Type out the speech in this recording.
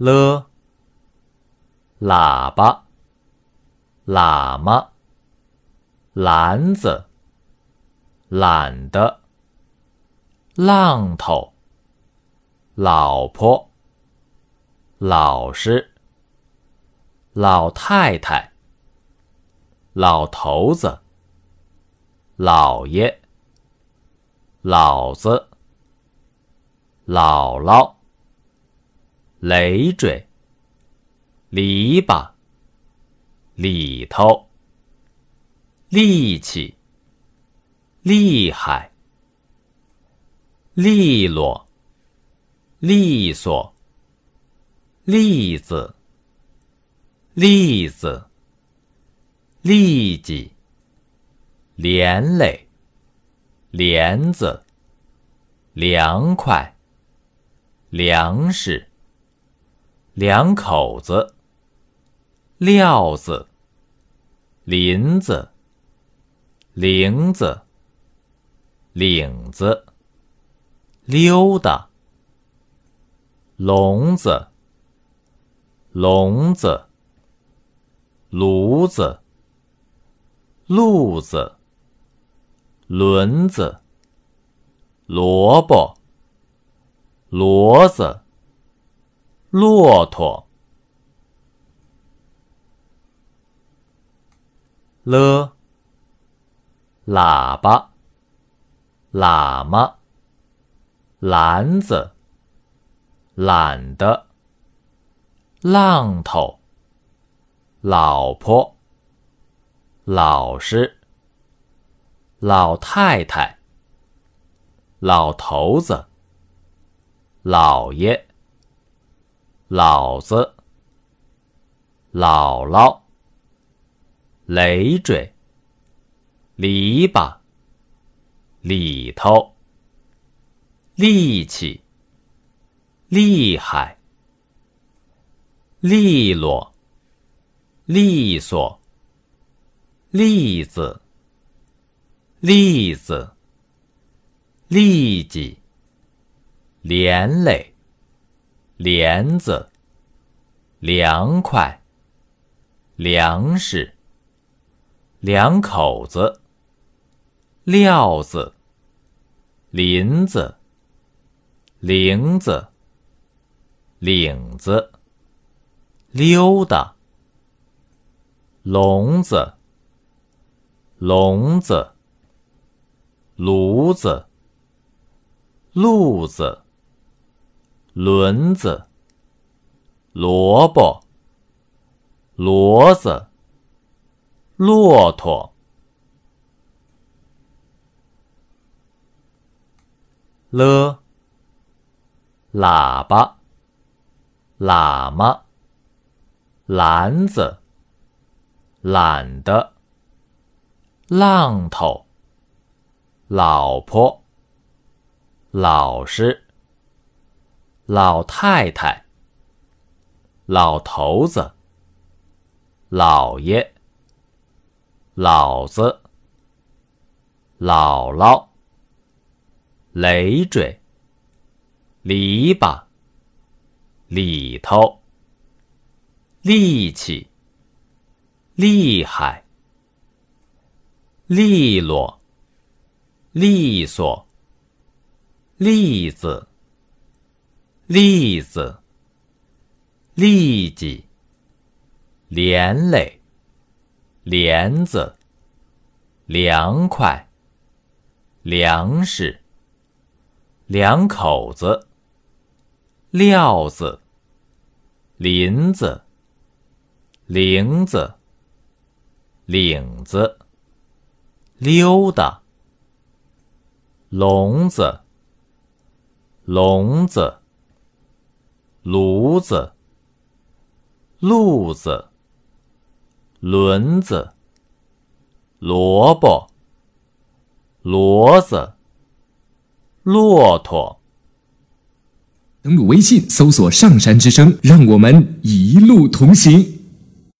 了，喇叭，喇嘛，篮子，懒得，浪头，老婆，老师，老太太，老头子，老爷，老子，姥姥。累赘，篱笆，里头，力气，厉害，利落，利索，栗子，栗子，痢疾，连累，帘子，凉快，粮食。两口子，料子，林子，铃子，领子，溜达，笼子，笼子，炉子，路子，轮子，萝卜，骡子。骆驼，了，喇叭，喇嘛，篮子，懒的，浪头，老婆，老师，老太太，老头子，老爷。老子，姥姥，累赘，篱笆，里头，力气，厉害，利落，利索，栗子，栗子，痢疾，连累。帘子，凉快，粮食，两口子，料子，林子，铃子，领子，溜达，笼子，笼子，炉子，路子。轮子，萝卜，骡子，骆驼，了，喇叭，喇嘛，篮子，懒的，浪头，老婆，老师。老太太，老头子，老爷，老子，姥姥，累赘，篱笆，里头，力气，厉害，利落，利索，栗子。栗子，痢疾，连累，帘子，凉快，粮食，两口子，料子，林子，铃子，领子，溜达，笼子，笼子。炉子，路子，轮子，萝卜，骡子，骆驼。登录微信，搜索“上山之声”，让我们一路同行。